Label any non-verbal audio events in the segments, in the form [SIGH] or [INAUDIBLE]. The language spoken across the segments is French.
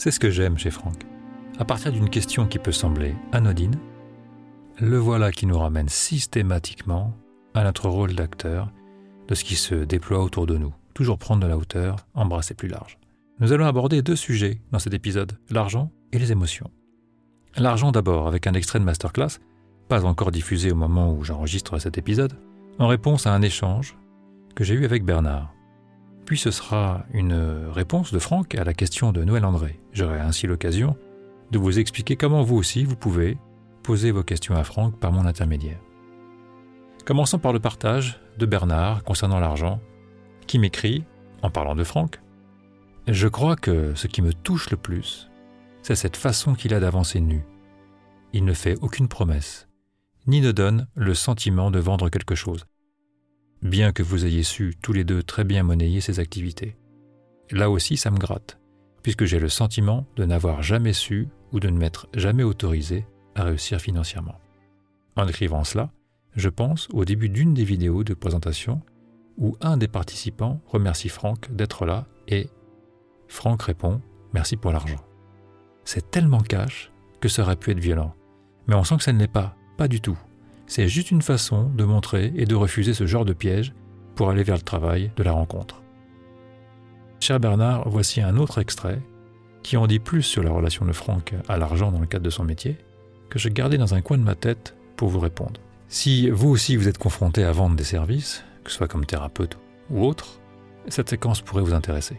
C'est ce que j'aime chez Franck. À partir d'une question qui peut sembler anodine, le voilà qui nous ramène systématiquement à notre rôle d'acteur de ce qui se déploie autour de nous. Toujours prendre de la hauteur, embrasser plus large. Nous allons aborder deux sujets dans cet épisode, l'argent et les émotions. L'argent d'abord, avec un extrait de masterclass, pas encore diffusé au moment où j'enregistre cet épisode, en réponse à un échange que j'ai eu avec Bernard. Puis ce sera une réponse de Franck à la question de Noël André. J'aurai ainsi l'occasion de vous expliquer comment vous aussi vous pouvez poser vos questions à Franck par mon intermédiaire. Commençons par le partage de Bernard concernant l'argent, qui m'écrit, en parlant de Franck, Je crois que ce qui me touche le plus, c'est cette façon qu'il a d'avancer nu. Il ne fait aucune promesse, ni ne donne le sentiment de vendre quelque chose, bien que vous ayez su tous les deux très bien monnayer ses activités. Là aussi, ça me gratte, puisque j'ai le sentiment de n'avoir jamais su ou de ne m'être jamais autorisé à réussir financièrement. En écrivant cela, je pense au début d'une des vidéos de présentation où un des participants remercie Franck d'être là et Franck répond Merci pour l'argent. C'est tellement cash que ça aurait pu être violent. Mais on sent que ça ne l'est pas, pas du tout. C'est juste une façon de montrer et de refuser ce genre de piège pour aller vers le travail de la rencontre. Cher Bernard, voici un autre extrait qui en dit plus sur la relation de Franck à l'argent dans le cadre de son métier, que je gardais dans un coin de ma tête pour vous répondre. Si vous aussi vous êtes confronté à vendre des services, que ce soit comme thérapeute ou autre, cette séquence pourrait vous intéresser.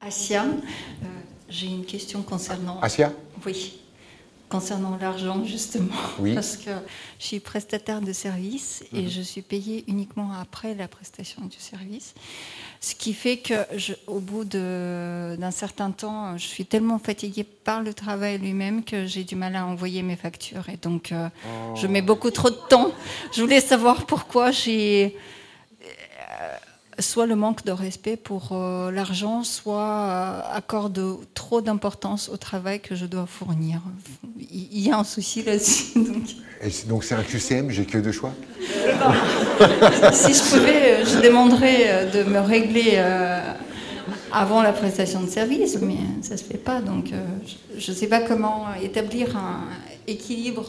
Asia, euh, j'ai une question concernant. Asia? Oui concernant l'argent justement, oui. parce que je suis prestataire de service et mhm. je suis payée uniquement après la prestation du service, ce qui fait que je, au bout d'un certain temps, je suis tellement fatiguée par le travail lui-même que j'ai du mal à envoyer mes factures et donc euh, je mets beaucoup trop de temps. Je voulais savoir pourquoi j'ai soit le manque de respect pour euh, l'argent, soit euh, accorde trop d'importance au travail que je dois fournir. Il y a un souci là-dessus. [LAUGHS] Donc c'est un QCM, j'ai que deux choix? Si je pouvais, euh, je demanderais de me régler avant la prestation de service, mais ça ne se fait pas. Donc je ne sais pas comment établir un équilibre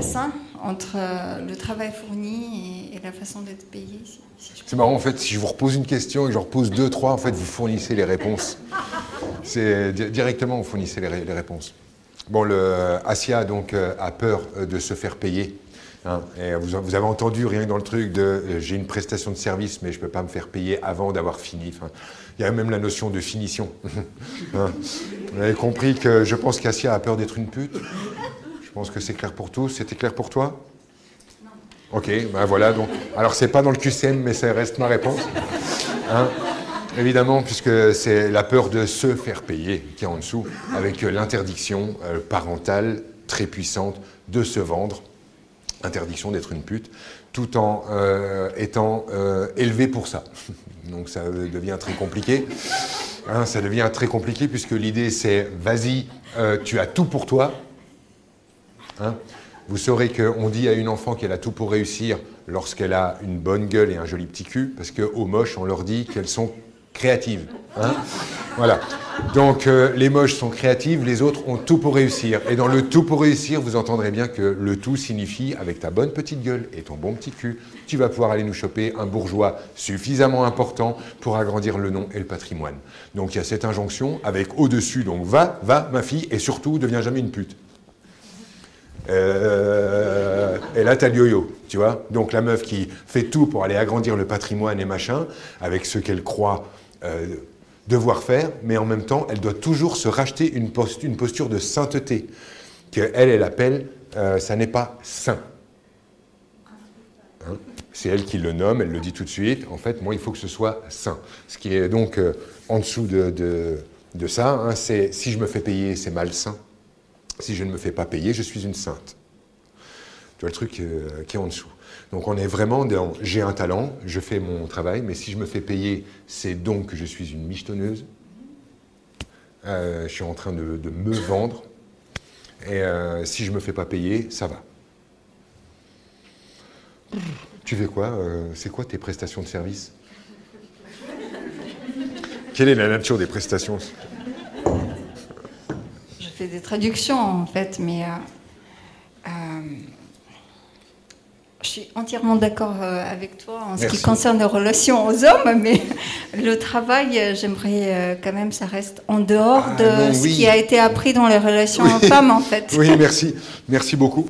sain entre le travail fourni et, la façon d'être payé. c'est marrant, en fait, si je vous repose une question et que je repose deux, trois, en fait, vous fournissez les réponses. [LAUGHS] C'est directement, vous fournissez les, réponses. Bon, le Asia donc euh, a peur euh, de se faire payer. Hein, et vous, avez entendu rien que dans le truc de euh, j'ai une prestation de service, mais je ne peux pas me faire payer avant d'avoir fini. il y a même la notion de finition. [LAUGHS] Hein. vous avez compris que je pense qu'Asia a peur d'être une pute? Pense que c'est clair pour tous? C'était clair pour toi? Non. Ok, ben voilà. Donc, alors, c'est pas dans le QCM, mais ça reste ma réponse. Hein Évidemment, puisque c'est la peur de se faire payer qui est en dessous, avec l'interdiction euh, parentale très puissante de se vendre, interdiction d'être une pute, tout en euh, étant euh, élevé pour ça. [LAUGHS] Donc ça devient très compliqué. Hein, ça devient très compliqué puisque l'idée c'est vas-y, tu as tout pour toi, Hein. vous saurez qu'on dit à une enfant qu'elle a tout pour réussir lorsqu'elle a une bonne gueule et un joli petit cul, parce qu'aux moches, on leur dit qu'elles sont créatives. Hein. voilà. Donc euh, les moches sont créatives, les autres ont tout pour réussir. Et dans le tout pour réussir, vous entendrez bien que le tout signifie, avec ta bonne petite gueule et ton bon petit cul, tu vas pouvoir aller nous choper un bourgeois suffisamment important pour agrandir le nom et le patrimoine. Donc il y a cette injonction avec au-dessus, donc va, va ma fille, et surtout, deviens jamais une pute. Euh, et là, t'as le yo-yo, tu vois. Donc la meuf qui fait tout pour aller agrandir le patrimoine et machin, avec ce qu'elle croit euh, devoir faire, mais en même temps, elle doit toujours se racheter une, posture de sainteté, qu'elle, elle appelle, euh, ça n'est pas saint. Hein? C'est elle qui le nomme, elle le dit tout de suite. En fait, moi, il faut que ce soit saint. Ce qui est donc en dessous de, ça, hein, c'est si je me fais payer, c'est malsain. Si je ne me fais pas payer, je suis une sainte. Tu vois le truc euh, qui est en dessous. Donc on est vraiment dans j'ai un talent, je fais mon travail, mais si je me fais payer, c'est donc que je suis une michetonneuse. Euh, je suis en train de, me vendre. Et euh, si je ne me fais pas payer, ça va. Tu fais quoi C'est quoi tes prestations de service? Quelle est la nature des prestations? Fais des traductions en fait, mais euh, euh, je suis entièrement d'accord euh, avec toi en ce qui concerne les relations aux hommes, mais [LAUGHS] le travail, j'aimerais quand même, ça reste en dehors Ah, de non, ce oui. qui a été appris dans les relations Oui. hommes-femmes en fait. Oui, merci. Merci beaucoup.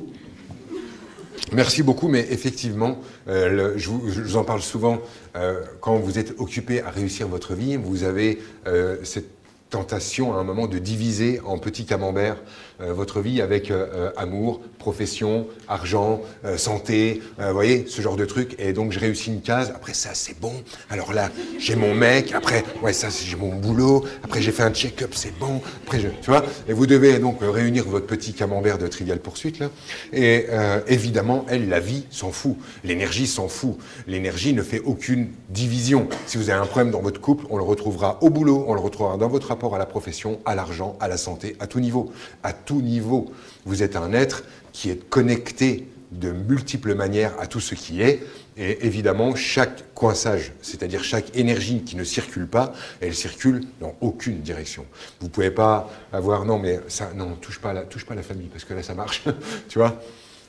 Merci beaucoup, mais effectivement, euh, le- je, vous, je vous en parle souvent, euh, quand vous êtes occupé à réussir votre vie, vous avez euh, cette tentation à un moment de diviser en petits camemberts euh, votre vie avec euh, euh, amour, profession, argent, santé, vous voyez, ce genre de trucs. Et donc, je réussis une case. Après, ça, c'est bon. Alors là, j'ai mon mec. Après, ouais, ça, j'ai mon boulot. Après, j'ai fait un check-up, c'est bon. Après, tu vois. Et vous devez donc réunir votre petit camembert de Trivial Poursuite, là. Et évidemment, elle, la vie s'en fout. L'énergie s'en fout. L'énergie ne fait aucune division. Si vous avez un problème dans votre couple, on le retrouvera au boulot, on le retrouvera dans votre rapport à la profession, à l'argent, à la santé, à tout niveau. À tout niveau. Vous êtes un être qui est connecté de multiples manières à tout ce qui est. Et évidemment, chaque coinçage, c'est-à-dire chaque énergie qui ne circule pas, elle circule dans aucune direction. Vous pouvez pas avoir, non, mais ça, non, touche pas, la, touche pas la famille, parce que là, ça marche. [LAUGHS] tu vois?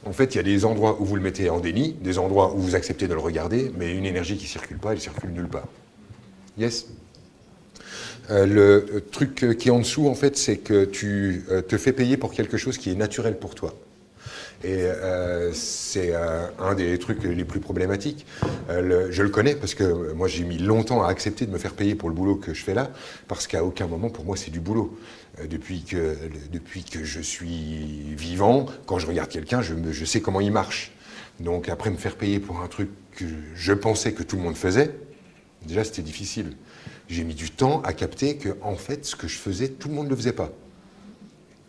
En fait, il y a des endroits où vous le mettez en déni, des endroits où vous acceptez de le regarder, mais une énergie qui circule pas, elle circule nulle part. Yes? Euh, le truc euh, qui est en dessous, en fait, c'est que tu euh, te fais payer pour quelque chose qui est naturel pour toi. Et c'est un des trucs les plus problématiques. Je le connais parce que moi j'ai mis longtemps à accepter de me faire payer pour le boulot que je fais là, parce qu'à aucun moment pour moi c'est du boulot. Depuis, que, depuis que je suis vivant, quand je regarde quelqu'un, je, je sais comment il marche. Donc après me faire payer pour un truc que je pensais que tout le monde faisait, déjà c'était difficile. J'ai mis du temps à capter que en fait ce que je faisais, tout le monde ne le faisait pas.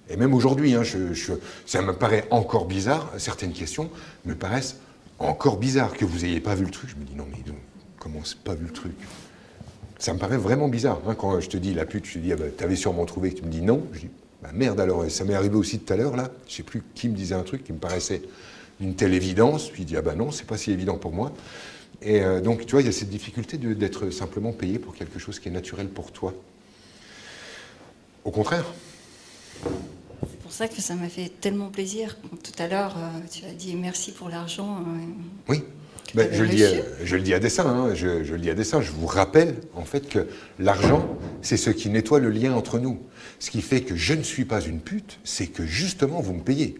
Et même aujourd'hui, hein, je- je- ça me paraît encore bizarre, certaines questions me paraissent encore bizarres. Que vous n'ayez pas vu le truc, je me dis non mais non, comment c'est pas vu le truc? Ça me paraît vraiment bizarre. hein, quand je te dis la pute, je te dis ah bah, t'avais sûrement trouvé, tu me dis non, je dis bah merde alors, ça m'est arrivé aussi tout à l'heure là, je sais plus qui me disait un truc qui me paraissait d'une telle évidence, puis il dit ah bah non, c'est pas si évident pour moi. Et euh, donc tu vois, il y a cette difficulté d'être simplement payé pour quelque chose qui est naturel pour toi. Au contraire. C'est pour ça que ça m'a fait tellement plaisir. quand Tout à l'heure, euh, tu as dit merci pour l'argent. euh, Oui. Que Ben, t'avais je, le dis, à- reçu. je le dis à dessein, hein, je, je le dis à dessein. Je vous rappelle en fait que l'argent, c'est ce qui nettoie le lien entre nous. Ce qui fait que je ne suis pas une pute, c'est que justement vous me payez.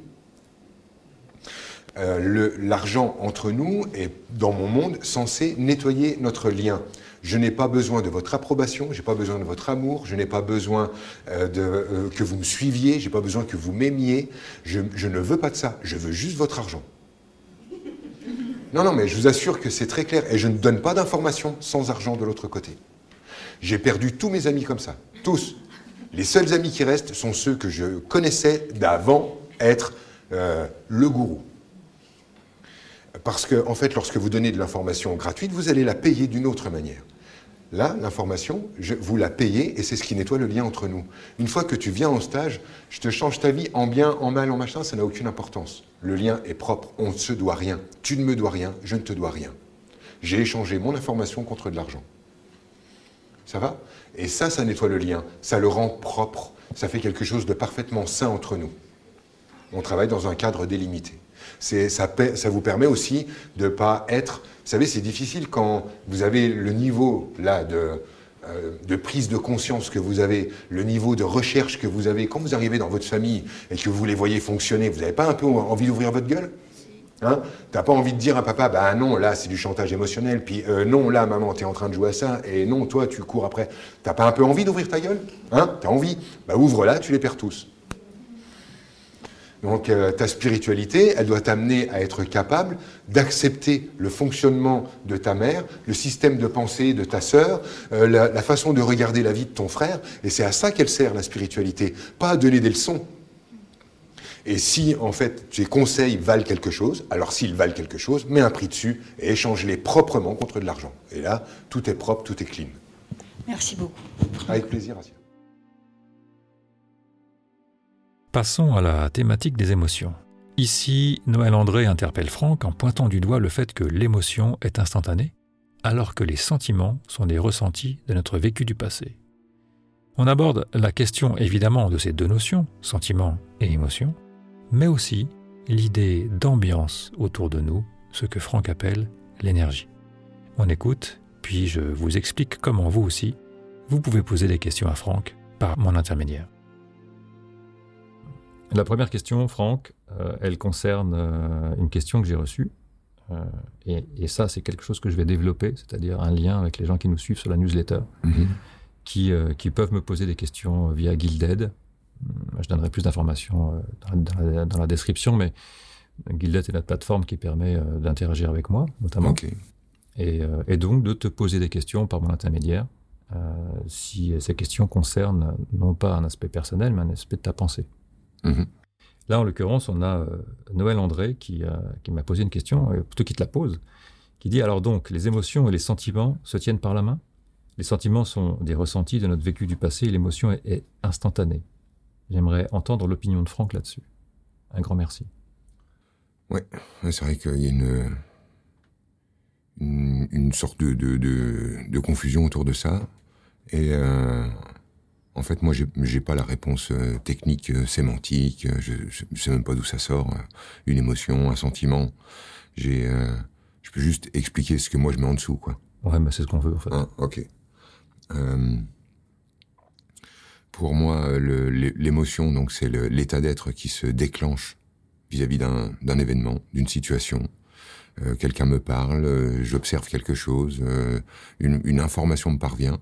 Euh, L'argent entre nous est, dans mon monde, censé nettoyer notre lien. Je n'ai pas besoin de votre approbation, j'ai pas besoin de votre amour, je n'ai pas besoin euh, euh, que vous me suiviez, j'ai pas besoin que vous m'aimiez. Je, ne veux pas de ça, je veux juste votre argent. Non, non, mais je vous assure que c'est très clair. Et je ne donne pas d'informations sans argent de l'autre côté. J'ai perdu tous mes amis comme ça. Tous. Les seuls amis qui restent sont ceux que je connaissais d'avant être le gourou. Parce que, en fait, lorsque vous donnez de l'information gratuite, vous allez la payer d'une autre manière. Là, l'information, vous la payez et c'est ce qui nettoie le lien entre nous. Une fois que tu viens en stage, je te change ta vie en bien, en mal, en machin, ça n'a aucune importance. Le lien est propre, on ne se doit rien. Tu ne me dois rien, je ne te dois rien. J'ai échangé mon information contre de l'argent. Ça va? Et ça, ça nettoie le lien, ça le rend propre, ça fait quelque chose de parfaitement sain entre nous. On travaille dans un cadre délimité. Ça, vous permet aussi de ne pas être... Vous savez, c'est difficile quand vous avez le niveau là de, euh, de prise de conscience que vous avez, le niveau de recherche que vous avez. Quand vous arrivez dans votre famille et que vous les voyez fonctionner, vous n'avez pas un peu envie d'ouvrir votre gueule? Hein? T'as pas envie de dire à papa, bah non, là c'est du chantage émotionnel, puis euh, non, là maman, t'es en train de jouer à ça, et non, toi tu cours après. T'as pas un peu envie d'ouvrir ta gueule? Hein? T'as envie? Bah ouvre là, tu les perds tous. Donc euh, ta spiritualité, elle doit t'amener à être capable d'accepter le fonctionnement de ta mère, le système de pensée de ta sœur, euh, la, la façon de regarder la vie de ton frère, et c'est à ça qu'elle sert la spiritualité, pas à donner des leçons. Et si, en fait, tes conseils valent quelque chose, alors s'ils valent quelque chose, mets un prix dessus et échange-les proprement contre de l'argent. Et là, tout est propre, tout est clean. Merci beaucoup. Avec plaisir, Asia. Passons à la thématique des émotions. Ici, Noël André interpelle Franck en pointant du doigt le fait que l'émotion est instantanée alors que les sentiments sont des ressentis de notre vécu du passé. On aborde la question évidemment de ces deux notions, sentiment et émotion, mais aussi l'idée d'ambiance autour de nous, ce que Franck appelle l'énergie. On écoute, puis je vous explique comment vous aussi, vous pouvez poser des questions à Franck par mon intermédiaire. La première question, Franck, euh, elle concerne euh, une question que j'ai reçue. Euh, et, ça, c'est quelque chose que je vais développer, c'est-à-dire un lien avec les gens qui nous suivent sur la newsletter, mhm. qui, qui, peuvent me poser des questions via Guilded. Je donnerai plus d'informations dans, la description, mais Guilded est notre plateforme qui permet d'interagir avec moi, notamment. Et, et, donc de te poser des questions par mon intermédiaire, si ces questions concernent non pas un aspect personnel, mais un aspect de ta pensée. Mhm. Là, en l'occurrence, on a euh, Noël André qui, m'a posé une question, euh, plutôt qui te la pose, qui dit alors donc, les émotions et les sentiments se tiennent par la main? Les sentiments sont des ressentis de notre vécu du passé et l'émotion est, instantanée. J'aimerais entendre l'opinion de Franck là-dessus. Un grand merci. Oui, c'est vrai qu'il y a une, une, sorte de, de, confusion autour de ça. Et euh, en fait, moi, j'ai pas la réponse euh, technique, euh, sémantique. Euh, je, je, sais même pas d'où ça sort. une émotion, un sentiment. J'ai, je peux juste expliquer ce que moi je mets en dessous, quoi. Ouais, mais c'est ce qu'on veut, en fait. Ah, ok. pour moi, l'émotion, donc, c'est l'état d'être qui se déclenche vis-à-vis d'un événement, d'une situation. Quelqu'un me parle, j'observe quelque chose, une, une information me parvient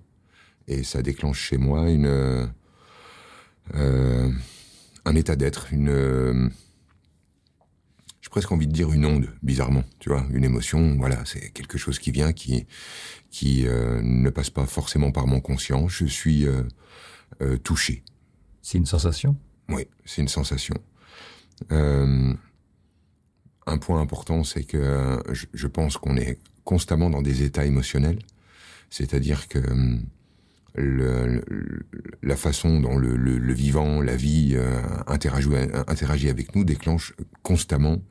et ça déclenche chez moi une euh, un état d'être, une euh, j'ai presque envie de dire une onde, bizarrement, tu vois, une émotion, voilà, c'est quelque chose qui vient, qui qui euh, ne passe pas forcément par mon conscient. Je suis touché. C'est une sensation? Oui, c'est une sensation. un point important, c'est que je, je pense qu'on est constamment dans des états émotionnels, c'est-à-dire que le, la façon dont le, le, vivant, la vie euh, interagit, interagit, avec nous déclenche constamment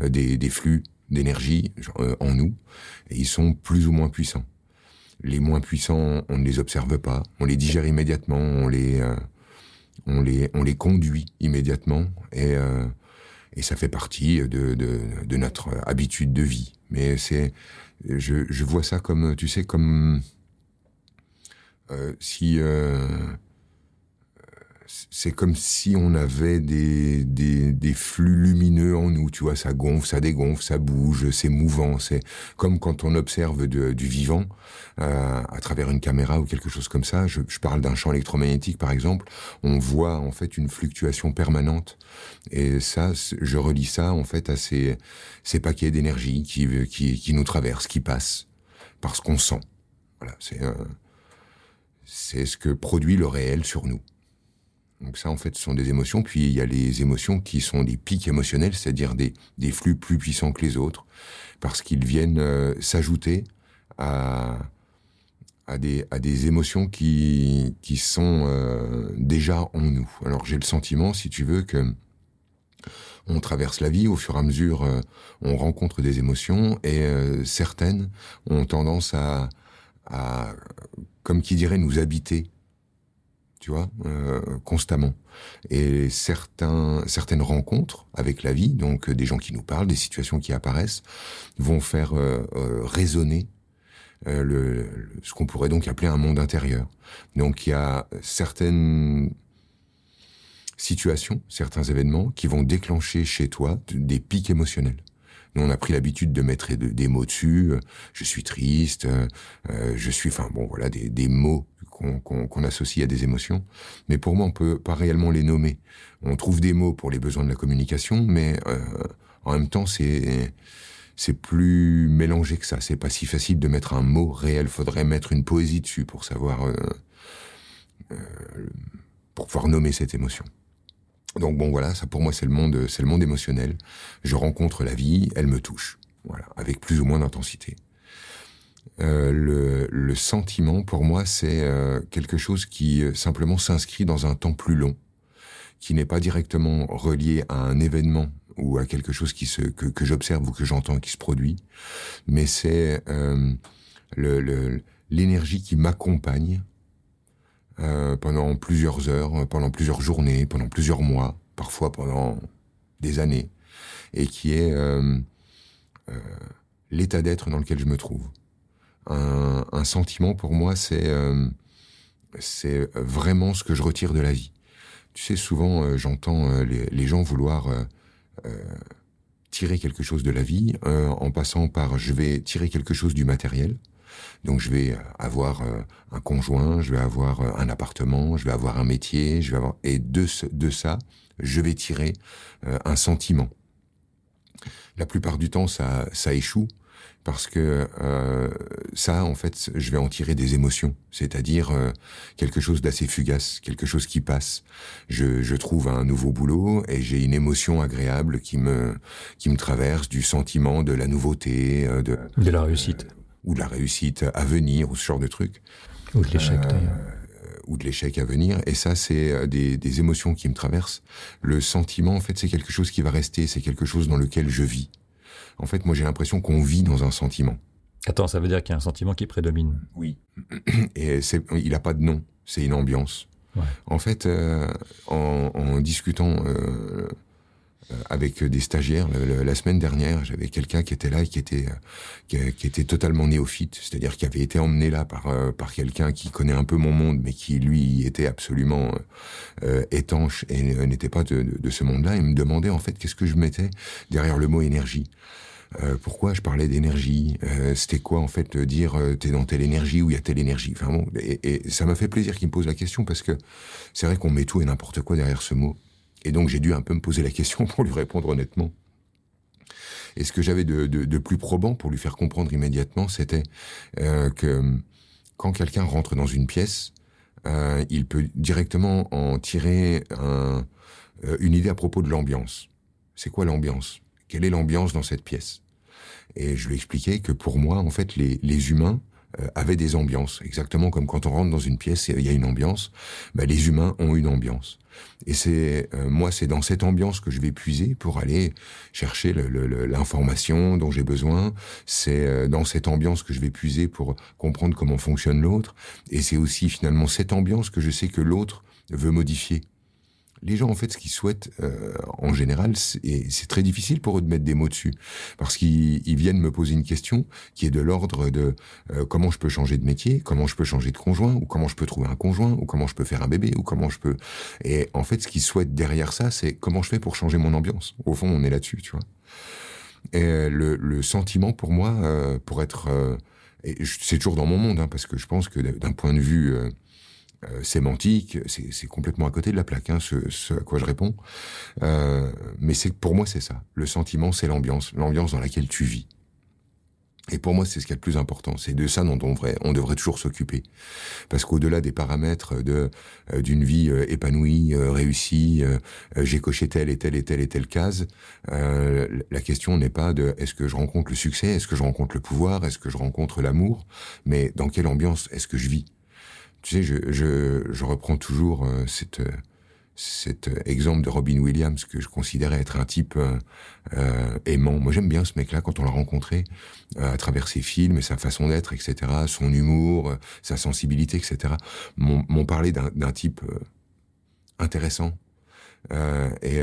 euh, des, des, flux d'énergie euh, en nous, et ils sont plus ou moins puissants. Les moins puissants, on ne les observe pas, on les digère immédiatement, on les, on les, on les conduit immédiatement, et, et ça fait partie de, de, de notre habitude de vie. Mais c'est, je, je vois ça comme, tu sais, comme euh, euh, c'est comme si on avait des, des, des, flux lumineux en nous, tu vois, ça gonfle, ça dégonfle, ça bouge, c'est mouvant, c'est comme quand on observe du vivant euh, à travers une caméra ou quelque chose comme ça. Je, je parle d'un champ électromagnétique par exemple, on voit en fait une fluctuation permanente et ça, je relis ça en fait à ces, ces paquets d'énergie qui, qui, qui nous traversent, qui passent parce qu'on sent. Voilà, c'est c'est ce que produit le réel sur nous. Donc ça, en fait, ce sont des émotions. Puis il y a les émotions qui sont des pics émotionnels, c'est-à-dire des, des flux plus puissants que les autres, parce qu'ils viennent euh, s'ajouter à, à, des, à des émotions qui, qui sont euh, déjà en nous. Alors j'ai le sentiment, si tu veux, que on traverse la vie, au fur et à mesure, euh, on rencontre des émotions, et certaines ont tendance à, à comme qui dirait, nous habiter, tu vois, euh, constamment. Et certains, certaines rencontres avec la vie, donc euh, des gens qui nous parlent, des situations qui apparaissent, vont faire euh, résonner le, ce qu'on pourrait donc appeler un monde intérieur. Donc il y a certaines situations, certains événements qui vont déclencher chez toi des pics émotionnels. Nous, on a pris l'habitude de mettre des mots dessus. Euh, je suis triste, euh, euh, je suis, enfin bon, voilà, des, mots qu'on associe à des émotions. Mais pour moi, on peut pas réellement les nommer. On trouve des mots pour les besoins de la communication, mais en même temps, c'est c'est plus mélangé que ça. C'est pas si facile de mettre un mot réel. Faudrait mettre une poésie dessus pour savoir, pour pouvoir nommer cette émotion. Donc bon voilà, ça pour moi c'est le monde, c'est le monde émotionnel. Je rencontre la vie, elle me touche, voilà, avec plus ou moins d'intensité. Euh, le, le, sentiment pour moi c'est euh, quelque chose qui euh, simplement s'inscrit dans un temps plus long, qui n'est pas directement relié à un événement ou à quelque chose qui se que, que j'observe ou que j'entends qui se produit, mais c'est euh, l'énergie qui m'accompagne euh, pendant plusieurs heures, pendant plusieurs journées, pendant plusieurs mois, parfois pendant des années, et qui est euh, euh, l'état d'être dans lequel je me trouve. Un, un sentiment pour moi, c'est euh, c'est vraiment ce que je retire de la vie. Tu sais, souvent euh, j'entends euh, les, les, gens vouloir tirer quelque chose de la vie en passant par je vais tirer quelque chose du matériel. Donc je vais avoir un conjoint, je vais avoir un appartement, je vais avoir un métier, je vais avoir et de ce, de ça, je vais tirer un sentiment. La plupart du temps, ça, ça échoue parce que euh, ça, en fait, je vais en tirer des émotions, c'est-à-dire euh, quelque chose d'assez fugace, quelque chose qui passe. Je, je trouve un nouveau boulot et j'ai une émotion agréable qui me qui me traverse, du sentiment de la nouveauté, euh, de de la réussite euh, ou de la réussite à venir ou ce genre de truc. Ou de l'échec d'ailleurs ou de l'échec à venir. Et ça, c'est des, des, émotions qui me traversent. Le sentiment, en fait, c'est quelque chose qui va rester, c'est quelque chose dans lequel je vis. En fait, moi, j'ai l'impression qu'on vit dans un sentiment. Attends, ça veut dire qu'il y a un sentiment qui prédomine. Oui. Et c'est, il n'a pas de nom, c'est une ambiance. Ouais. En fait, euh, en, en, discutant euh, avec des stagiaires la semaine dernière, j'avais quelqu'un qui était là et qui était qui, qui était totalement néophyte, c'est-à-dire qui avait été emmené là par euh, par quelqu'un qui connaît un peu mon monde, mais qui lui était absolument euh, étanche et n'était pas de, de, ce monde-là. Il me demandait en fait qu'est-ce que je mettais derrière le mot énergie. Euh, pourquoi je parlais d'énergie? Euh, C'était quoi en fait dire euh, t'es dans telle énergie ou il y a telle énergie? Enfin bon, et, et ça m'a fait plaisir qu'il me pose la question parce que c'est vrai qu'on met tout et n'importe quoi derrière ce mot. Et donc j'ai dû un peu me poser la question pour lui répondre honnêtement. Et ce que j'avais de, de, de, plus probant pour lui faire comprendre immédiatement, c'était euh, que quand quelqu'un rentre dans une pièce, euh, il peut directement en tirer un, euh, une idée à propos de l'ambiance. C'est quoi l'ambiance? Quelle est l'ambiance dans cette pièce? Et je lui expliquais que pour moi, en fait, les, les humains euh, avaient des ambiances, exactement comme quand on rentre dans une pièce il y a une ambiance. Ben, les humains ont une ambiance. Et c'est euh, moi, c'est dans cette ambiance que je vais puiser pour aller chercher l'information dont j'ai besoin. C'est euh, dans cette ambiance que je vais puiser pour comprendre comment fonctionne l'autre. Et c'est aussi finalement cette ambiance que je sais que l'autre veut modifier les gens, en fait, ce qu'ils souhaitent, euh, en général, c'est très difficile pour eux de mettre des mots dessus, parce qu'ils viennent me poser une question qui est de l'ordre de euh, comment je peux changer de métier, comment je peux changer de conjoint, ou comment je peux trouver un conjoint, ou comment je peux faire un bébé, ou comment je peux... Et en fait, ce qu'ils souhaitent derrière ça, c'est comment je fais pour changer mon ambiance. Au fond, on est là-dessus, tu vois. Et le, le, sentiment, pour moi, euh, pour être... Euh, c'est toujours dans mon monde, hein, parce que je pense que d'un point de vue... Euh, euh, sémantique, c'est complètement à côté de la plaque, hein, ce, ce, à quoi je réponds. Euh, mais c'est pour moi c'est ça. Le sentiment, c'est l'ambiance, l'ambiance dans laquelle tu vis. Et pour moi, c'est ce qui est le plus important. C'est de ça dont on devrait, on devrait toujours s'occuper, parce qu'au-delà des paramètres de euh, d'une vie euh, épanouie, euh, réussie, j'ai coché telle et telle et telle et telle case. la question n'est pas de est-ce que je rencontre le succès, est-ce que je rencontre le pouvoir, est-ce que je rencontre l'amour, mais dans quelle ambiance est-ce que je vis? Tu sais, je, je, je reprends toujours euh, cette, cet exemple de Robin Williams que je considérais être un type euh, euh, aimant. Moi, j'aime bien ce mec-là quand on l'a rencontré euh, à travers ses films et sa façon d'être, etc., son humour, sa sensibilité, etc. M'ont parlé d'un type intéressant et,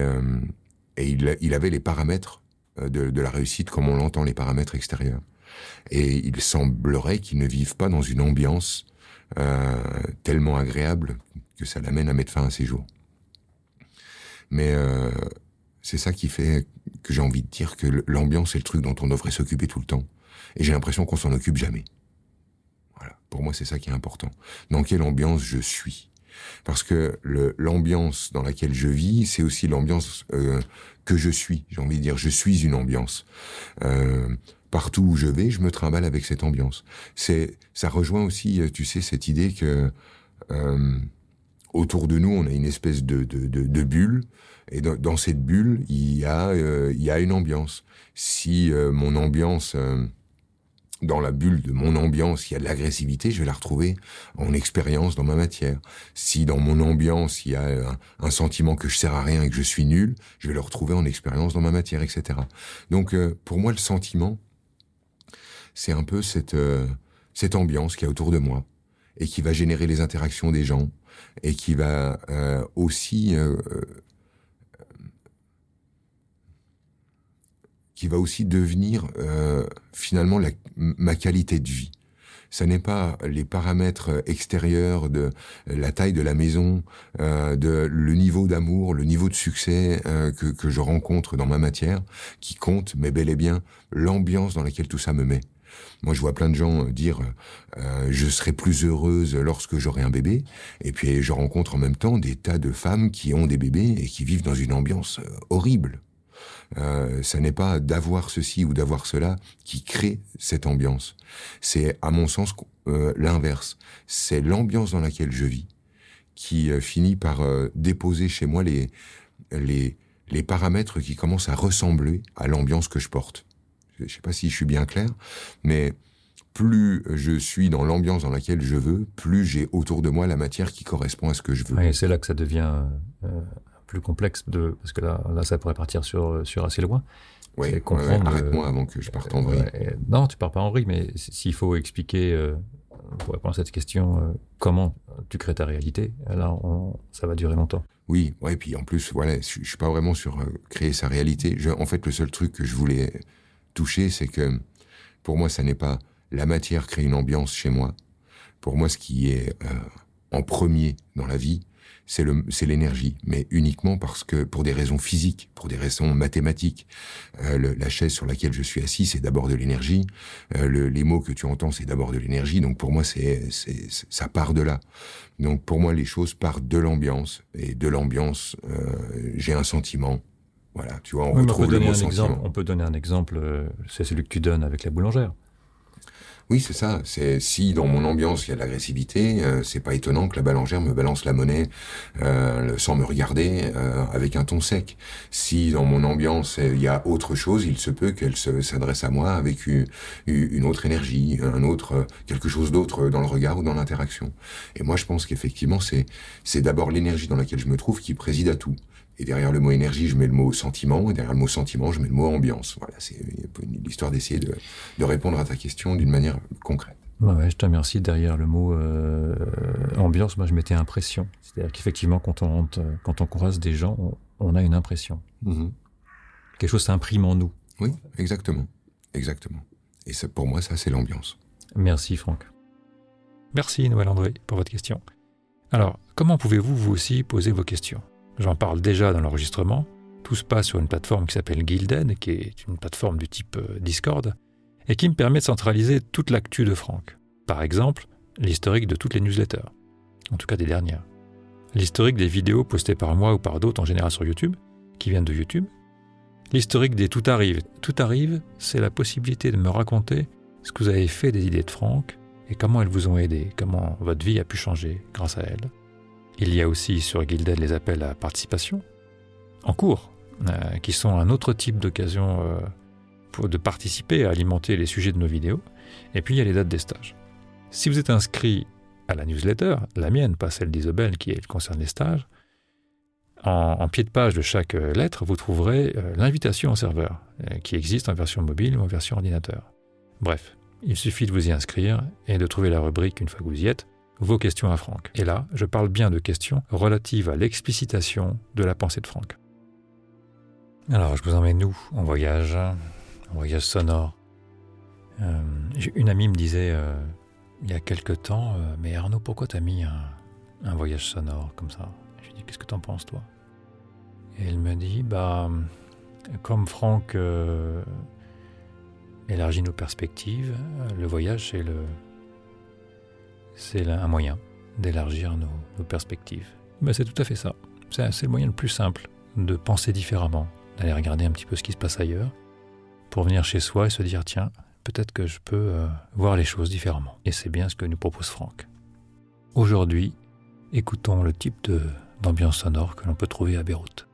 et il, il avait les paramètres de, de la réussite comme on l'entend les paramètres extérieurs. Et il semblerait qu'il ne vive pas dans une ambiance euh, tellement agréable que ça l'amène à mettre fin à ses jours. Mais euh, c'est ça qui fait que j'ai envie de dire que l'ambiance est le truc dont on devrait s'occuper tout le temps. Et j'ai l'impression qu'on s'en occupe jamais. Voilà. Pour moi, c'est ça qui est important. Dans quelle ambiance je suis Parce que l'ambiance dans laquelle je vis, c'est aussi l'ambiance euh, que je suis. J'ai envie de dire, je suis une ambiance. Euh, partout où je vais, je me trimballe avec cette ambiance. C'est, ça rejoint aussi, euh, tu sais, cette idée que euh, autour de nous, on a une espèce de, de, de, de bulle, et dans, cette bulle, il y a, euh, il y a une ambiance. Si euh, mon ambiance euh, dans la bulle de mon ambiance, il y a de l'agressivité, je vais la retrouver en expérience dans ma matière. Si dans mon ambiance, il y a un, un, sentiment que je sers à rien et que je suis nul, je vais le retrouver en expérience dans ma matière, etc. Donc, euh, pour moi, le sentiment, c'est un peu cette, euh, cette ambiance qui est autour de moi et qui va générer les interactions des gens et qui va euh, aussi euh, qui va aussi devenir finalement ma qualité de vie ce n'est pas les paramètres extérieurs de la taille de la maison, euh, de le niveau d'amour, le niveau de succès euh, que, que je rencontre dans ma matière qui compte, mais bel et bien l'ambiance dans laquelle tout ça me met. Moi, je vois plein de gens dire euh, je serai plus heureuse lorsque j'aurai un bébé, et puis je rencontre en même temps des tas de femmes qui ont des bébés et qui vivent dans une ambiance horrible. Euh, ça n'est pas d'avoir ceci ou d'avoir cela qui crée cette ambiance. C'est, à mon sens, euh, l'inverse. C'est l'ambiance dans laquelle je vis qui euh, finit par déposer chez moi les, les, les paramètres qui commencent à ressembler à l'ambiance que je porte. Je ne sais pas si je suis bien clair, mais plus je suis dans l'ambiance dans laquelle je veux, plus j'ai autour de moi la matière qui correspond à ce que je veux. et c'est là que ça devient plus complexe de parce que là, là ça pourrait partir sur, sur assez loin. Oui, arrête-moi avant que je parte en vrille. non, tu pars pas en vrille, mais s'il faut expliquer, euh, pour répondre à cette question, euh, comment tu crées ta réalité, là, ça va durer longtemps. Oui, ouais, puis en plus, voilà, je, suis pas vraiment sur euh, créer sa réalité. Je, en fait, le seul truc que je voulais toucher, c'est que pour moi, ça n'est pas la matière crée une ambiance chez moi. Pour moi, ce qui est en premier dans la vie, c'est l'énergie, mais uniquement parce que pour des raisons physiques, pour des raisons mathématiques. Euh, la chaise sur laquelle je suis assis, c'est d'abord de l'énergie. Euh, les mots que tu entends, c'est d'abord de l'énergie. Donc pour moi, c'est ça part de là. Donc pour moi, les choses partent de l'ambiance et de l'ambiance, euh, j'ai un sentiment. Voilà, tu vois, on retrouve le mot sentiment. on peut donner un exemple, c'est celui que tu donnes avec la boulangère. Oui, c'est ça. C'est si dans mon ambiance il y a de l'agressivité, euh, c'est pas étonnant que la balangère me balance la monnaie euh, sans me regarder euh, avec un ton sec. Si dans mon ambiance il y a autre chose, il se peut qu'elle s'adresse à moi avec une, une, autre énergie, un autre quelque chose d'autre dans le regard ou dans l'interaction. Et moi, je pense qu'effectivement, c'est c'est d'abord l'énergie dans laquelle je me trouve qui préside à tout. Et derrière le mot énergie, je mets le mot sentiment. Et derrière le mot sentiment, je mets le mot ambiance. Voilà, c'est l'histoire d'essayer de, de, répondre à ta question d'une manière concrète. Ouais, je te remercie. Derrière le mot euh, ambiance, moi, je mettais impression. C'est-à-dire qu'effectivement, quand on rentre, quand on croise des gens, on, a une impression. Mm-hmm. Quelque chose s'imprime en nous. Oui, exactement. Exactement. Et ça, pour moi, ça, c'est l'ambiance. Merci, Franck. Merci, Noël André, pour votre question. Alors, comment pouvez-vous, vous aussi, poser vos questions? J'en parle déjà dans l'enregistrement. Tout se passe sur une plateforme qui s'appelle Gilden, qui est une plateforme du type euh, Discord, et qui me permet de centraliser toute l'actu de Franck. Par exemple, l'historique de toutes les newsletters, en tout cas des dernières. L'historique des vidéos postées par moi ou par d'autres en général sur YouTube, qui viennent de YouTube. L'historique des Tout arrive. Tout arrive, c'est la possibilité de me raconter ce que vous avez fait des idées de Franck et comment elles vous ont aidé, comment votre vie a pu changer grâce à elles. Il y a aussi sur Gilded les appels à participation en cours, euh, qui sont un autre type d'occasion euh, de participer à alimenter les sujets de nos vidéos. Et puis il y a les dates des stages. Si vous êtes inscrit à la newsletter, la mienne, pas celle d'Isobel qui concerne les stages, en, pied de page de chaque euh, lettre, vous trouverez l'invitation au serveur, qui existe en version mobile ou en version ordinateur. Bref, il suffit de vous y inscrire et de trouver la rubrique une fois que vous y êtes vos questions à Franck. Et là, je parle bien de questions relatives à l'explicitation de la pensée de Franck. Alors, je vous emmène nous en voyage, en voyage sonore. Euh, une amie me disait euh, il y a quelque temps, euh, mais Arnaud, pourquoi t'as mis un, voyage sonore comme ça? Je lui dis qu'est-ce que t'en penses toi? Et elle me dit bah comme Franck élargit nos perspectives, le voyage c'est le c'est un moyen d'élargir nos, perspectives. Ben, c'est tout à fait ça. C'est le moyen le plus simple de penser différemment, d'aller regarder un petit peu ce qui se passe ailleurs, pour venir chez soi et se dire tiens, peut-être que je peux euh, voir les choses différemment. Et c'est bien ce que nous propose Franck. Aujourd'hui, écoutons le type d'ambiance sonore que l'on peut trouver à Beyrouth.